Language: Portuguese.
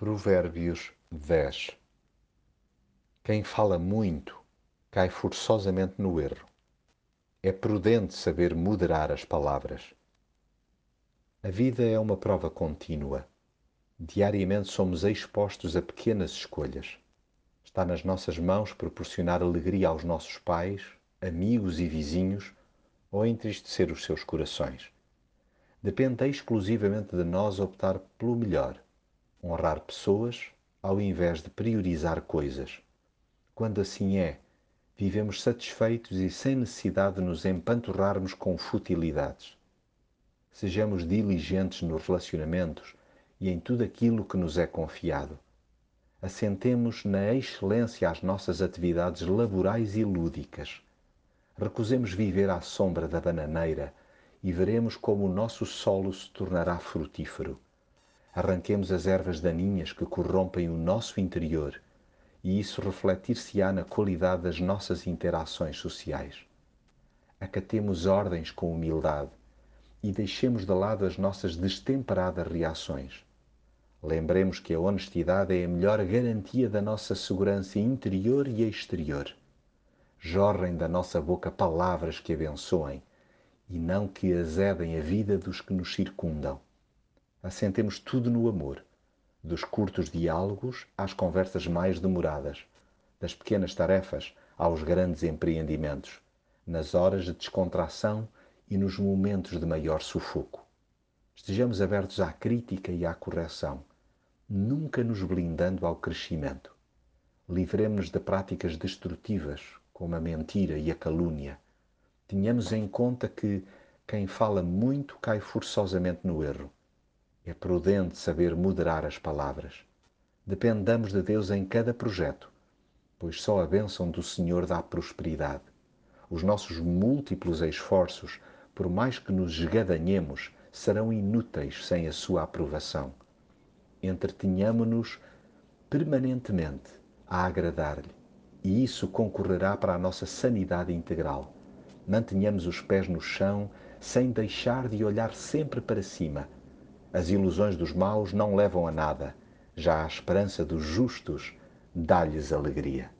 Provérbios 10 Quem fala muito cai forçosamente no erro. É prudente saber moderar as palavras. A vida é uma prova contínua. Diariamente somos expostos a pequenas escolhas. Está nas nossas mãos proporcionar alegria aos nossos pais, amigos e vizinhos ou entristecer os seus corações. Depende exclusivamente de nós optar pelo melhor honrar pessoas ao invés de priorizar coisas. Quando assim é, vivemos satisfeitos e sem necessidade de nos empanturrarmos com futilidades. Sejamos diligentes nos relacionamentos e em tudo aquilo que nos é confiado. Assentemos na excelência às nossas atividades laborais e lúdicas. Recusemos viver à sombra da bananeira e veremos como o nosso solo se tornará frutífero arranquemos as ervas daninhas que corrompem o nosso interior e isso refletir-se-á na qualidade das nossas interações sociais. Acatemos ordens com humildade e deixemos de lado as nossas destemperadas reações. Lembremos que a honestidade é a melhor garantia da nossa segurança interior e exterior. Jorrem da nossa boca palavras que abençoem e não que azedem a vida dos que nos circundam assentemos tudo no amor, dos curtos diálogos às conversas mais demoradas, das pequenas tarefas aos grandes empreendimentos, nas horas de descontração e nos momentos de maior sufoco. Estejamos abertos à crítica e à correção, nunca nos blindando ao crescimento. Livremos-nos de práticas destrutivas, como a mentira e a calúnia. Tenhamos em conta que quem fala muito cai forçosamente no erro é prudente saber moderar as palavras. Dependamos de Deus em cada projeto, pois só a bênção do Senhor dá prosperidade. Os nossos múltiplos esforços, por mais que nos esgadanhemos, serão inúteis sem a sua aprovação. Entretenhamo-nos permanentemente a agradar-lhe, e isso concorrerá para a nossa sanidade integral. Mantenhamos os pés no chão sem deixar de olhar sempre para cima as ilusões dos maus não levam a nada, já a esperança dos justos dá-lhes alegria.